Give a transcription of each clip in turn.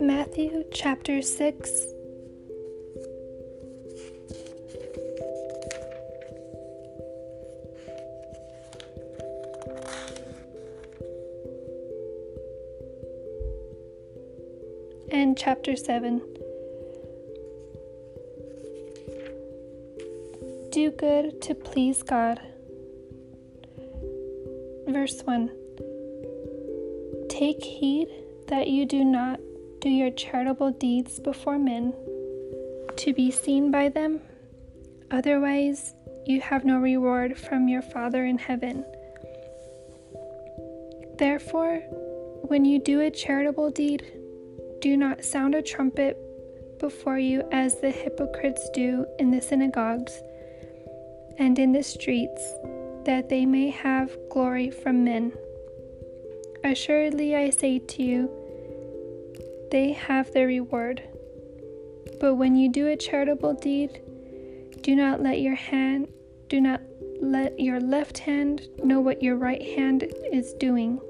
Matthew chapter 6 and chapter 7 Do good to please God. Verse 1 Take heed that you do not do your charitable deeds before men to be seen by them, otherwise, you have no reward from your Father in heaven. Therefore, when you do a charitable deed, do not sound a trumpet before you as the hypocrites do in the synagogues and in the streets, that they may have glory from men. Assuredly, I say to you, they have their reward. But when you do a charitable deed, do not let your hand do not let your left hand know what your right hand is doing,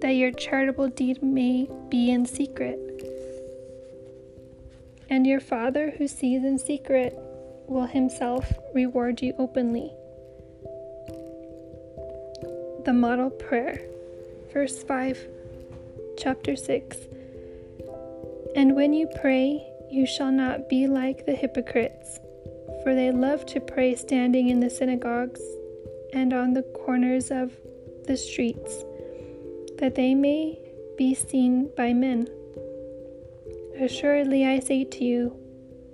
that your charitable deed may be in secret. And your Father who sees in secret will himself reward you openly. The Model Prayer, verse 5, chapter 6. And when you pray, you shall not be like the hypocrites, for they love to pray standing in the synagogues and on the corners of the streets, that they may be seen by men. Assuredly, I say to you,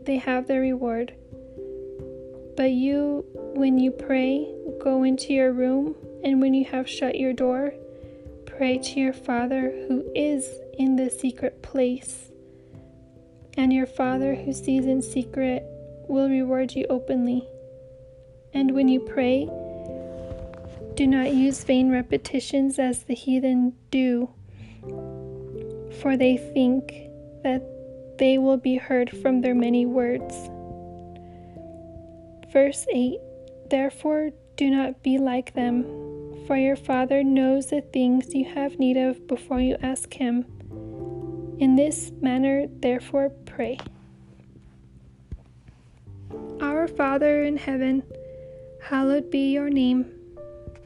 they have their reward. But you, when you pray, go into your room, and when you have shut your door, pray to your Father who is in the secret place and your Father who sees in secret will reward you openly. And when you pray, do not use vain repetitions as the heathen do, for they think that they will be heard from their many words. Verse 8 Therefore, do not be like them, for your Father knows the things you have need of before you ask Him. In this manner, therefore, pray. Our Father in heaven, hallowed be your name.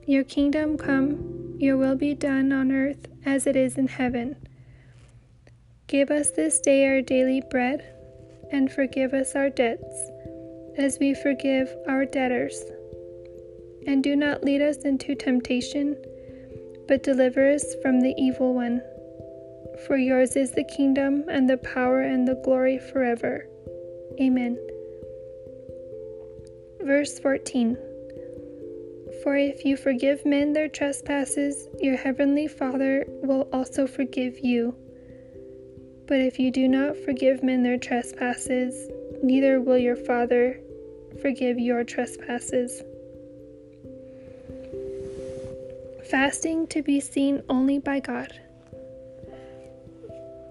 Your kingdom come, your will be done on earth as it is in heaven. Give us this day our daily bread, and forgive us our debts, as we forgive our debtors. And do not lead us into temptation, but deliver us from the evil one. For yours is the kingdom, and the power, and the glory forever. Amen. Verse 14 For if you forgive men their trespasses, your heavenly Father will also forgive you. But if you do not forgive men their trespasses, neither will your Father forgive your trespasses. Fasting to be seen only by God.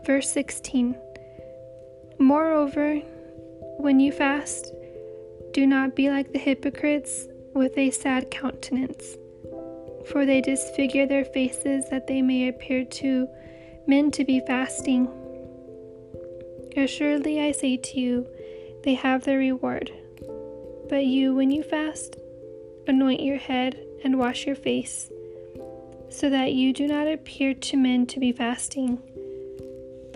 Verse 16 Moreover, when you fast, do not be like the hypocrites with a sad countenance, for they disfigure their faces that they may appear to men to be fasting. Assuredly, I say to you, they have their reward. But you, when you fast, anoint your head and wash your face, so that you do not appear to men to be fasting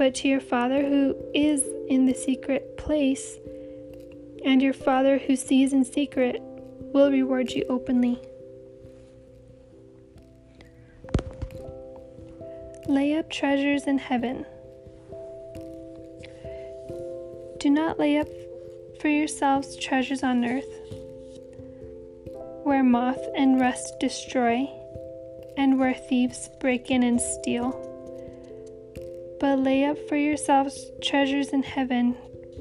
but to your Father who is in the secret place, and your Father who sees in secret will reward you openly. Lay up treasures in heaven. Do not lay up for yourselves treasures on earth, where moth and rust destroy, and where thieves break in and steal but lay up for yourselves treasures in heaven,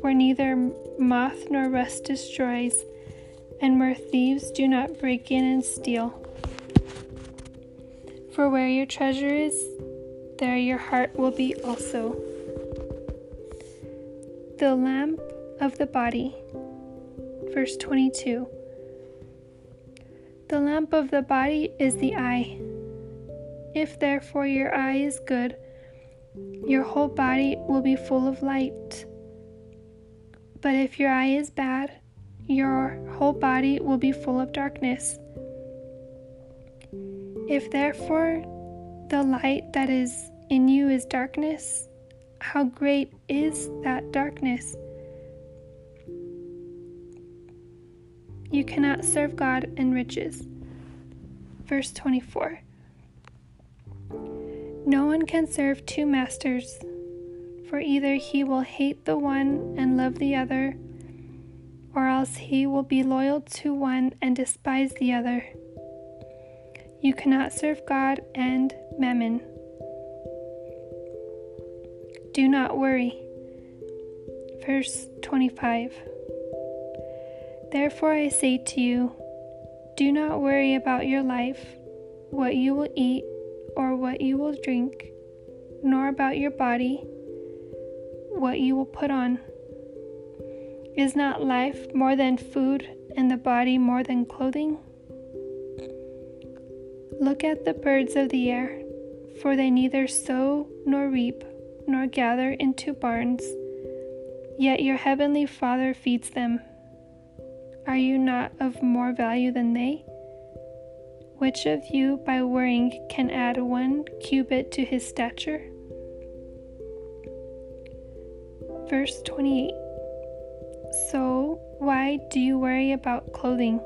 where neither moth nor rust destroys, and where thieves do not break in and steal. For where your treasure is, there your heart will be also. The lamp of the body. Verse 22. The lamp of the body is the eye. If therefore your eye is good, your whole body will be full of light. But if your eye is bad, your whole body will be full of darkness. If therefore the light that is in you is darkness, how great is that darkness? You cannot serve God and riches. Verse 24 No one can serve two masters, for either he will hate the one and love the other, or else he will be loyal to one and despise the other. You cannot serve God and mammon. Do not worry. Verse 25 Therefore I say to you, do not worry about your life, what you will eat or what you will drink, nor about your body, what you will put on. Is not life more than food and the body more than clothing? Look at the birds of the air, for they neither sow nor reap nor gather into barns, yet your heavenly Father feeds them. Are you not of more value than they? Which of you, by worrying, can add one cubit to his stature? Verse 28 So, why do you worry about clothing?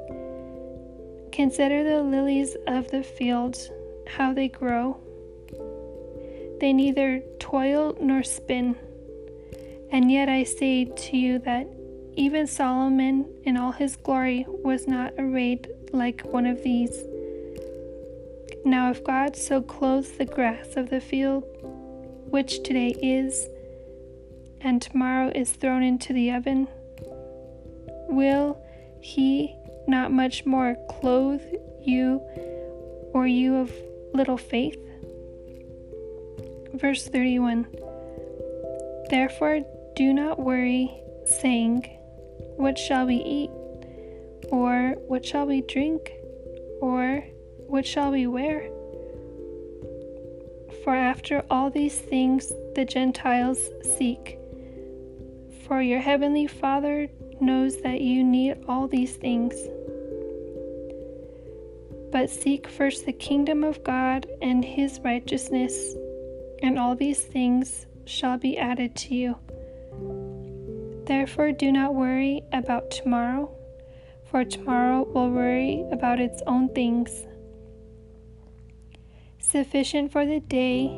Consider the lilies of the field, how they grow. They neither toil nor spin. And yet I say to you that even Solomon in all his glory was not arrayed like one of these. Now, if God so clothes the grass of the field, which today is, and tomorrow is thrown into the oven, will he not much more clothe you, or you of little faith? Verse 31 Therefore, do not worry, saying, what shall we eat? Or what shall we drink? Or what shall we wear? For after all these things the Gentiles seek. For your heavenly Father knows that you need all these things. But seek first the kingdom of God and his righteousness, and all these things shall be added to you. Therefore, do not worry about tomorrow, for tomorrow will worry about its own things. Sufficient for the day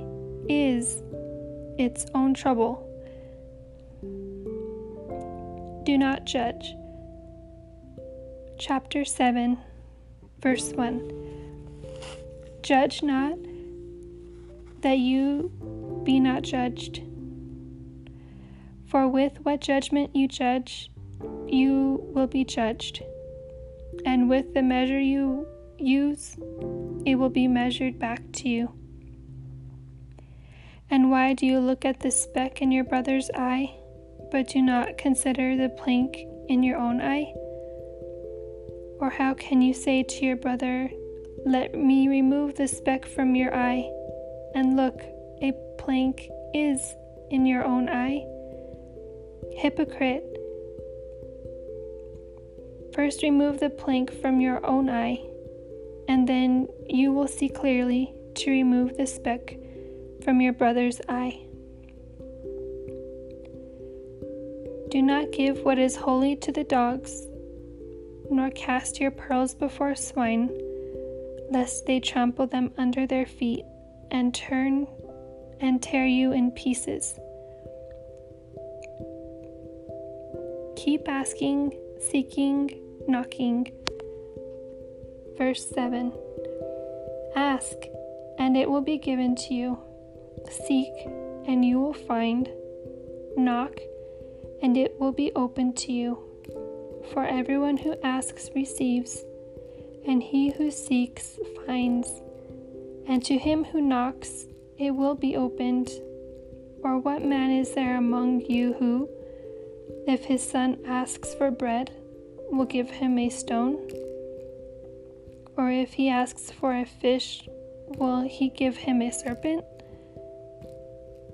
is its own trouble. Do not judge. Chapter 7, verse 1. Judge not, that you be not judged. For with what judgment you judge, you will be judged. And with the measure you use, it will be measured back to you. And why do you look at the speck in your brother's eye, but do not consider the plank in your own eye? Or how can you say to your brother, Let me remove the speck from your eye, and look, a plank is in your own eye? Hypocrite, first remove the plank from your own eye, and then you will see clearly to remove the speck from your brother's eye. Do not give what is holy to the dogs, nor cast your pearls before swine, lest they trample them under their feet and turn and tear you in pieces. Keep asking, seeking, knocking. Verse 7 Ask, and it will be given to you. Seek, and you will find. Knock, and it will be opened to you. For everyone who asks receives, and he who seeks finds, and to him who knocks it will be opened. Or what man is there among you who, if his son asks for bread, will give him a stone? Or if he asks for a fish, will he give him a serpent?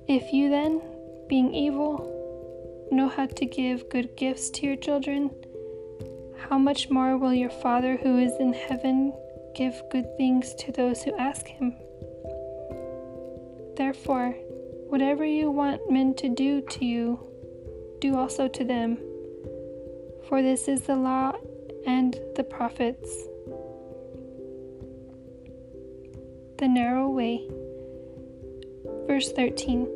If you then, being evil, know how to give good gifts to your children, how much more will your Father who is in heaven give good things to those who ask him? Therefore, whatever you want men to do to you, do also to them. For this is the law and the prophets. The narrow way. Verse 13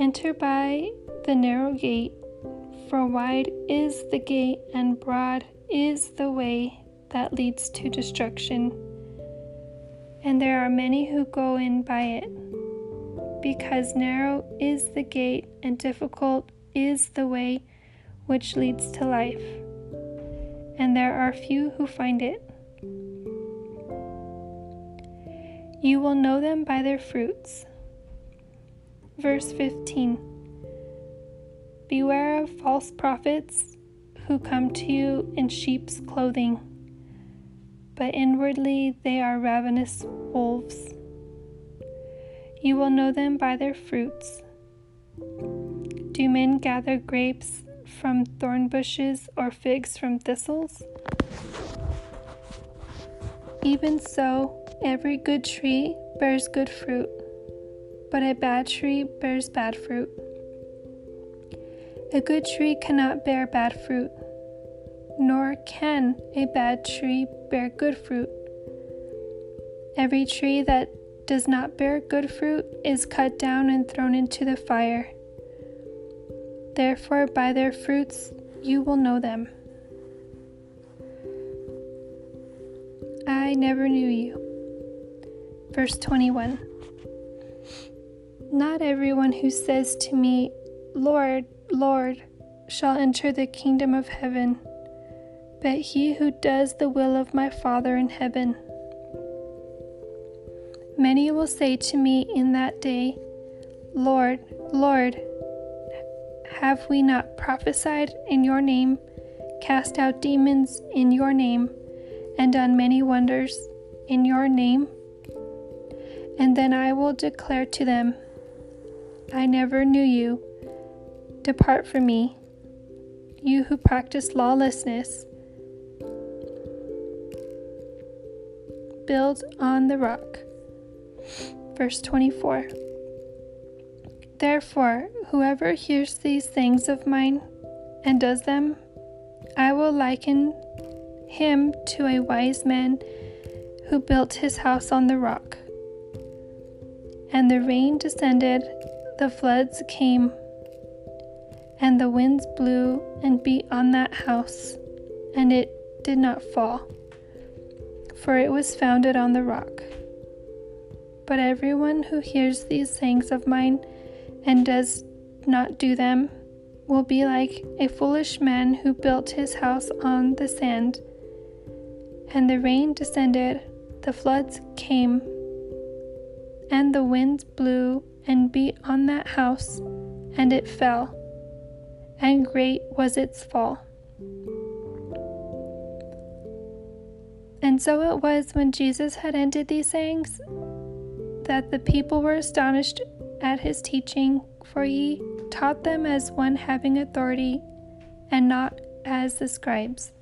Enter by the narrow gate, for wide is the gate and broad is the way that leads to destruction, and there are many who go in by it. Because narrow is the gate and difficult is the way which leads to life, and there are few who find it. You will know them by their fruits. Verse 15 Beware of false prophets who come to you in sheep's clothing, but inwardly they are ravenous wolves. You will know them by their fruits. Do men gather grapes from thorn bushes or figs from thistles? Even so, every good tree bears good fruit but a bad tree bears bad fruit. A good tree cannot bear bad fruit, nor can a bad tree bear good fruit. Every tree that does not bear good fruit is cut down and thrown into the fire. Therefore, by their fruits you will know them. I never knew you. Verse 21. Not everyone who says to me, Lord, Lord, shall enter the kingdom of heaven, but he who does the will of my Father in heaven. Many will say to me in that day, Lord, Lord, have we not prophesied in your name, cast out demons in your name, and done many wonders in your name? And then I will declare to them, I never knew you. Depart from me, you who practice lawlessness. Build on the rock. Verse 24 Therefore, whoever hears these things of mine and does them, I will liken him to a wise man who built his house on the rock. And the rain descended the floods came, and the winds blew and beat on that house, and it did not fall, for it was founded on the rock. But everyone who hears these sayings of mine and does not do them will be like a foolish man who built his house on the sand. And the rain descended, the floods came, and the winds blew and beat on that house, and it fell, and great was its fall. And so it was when Jesus had ended these sayings that the people were astonished at his teaching, for he taught them as one having authority and not as the scribes.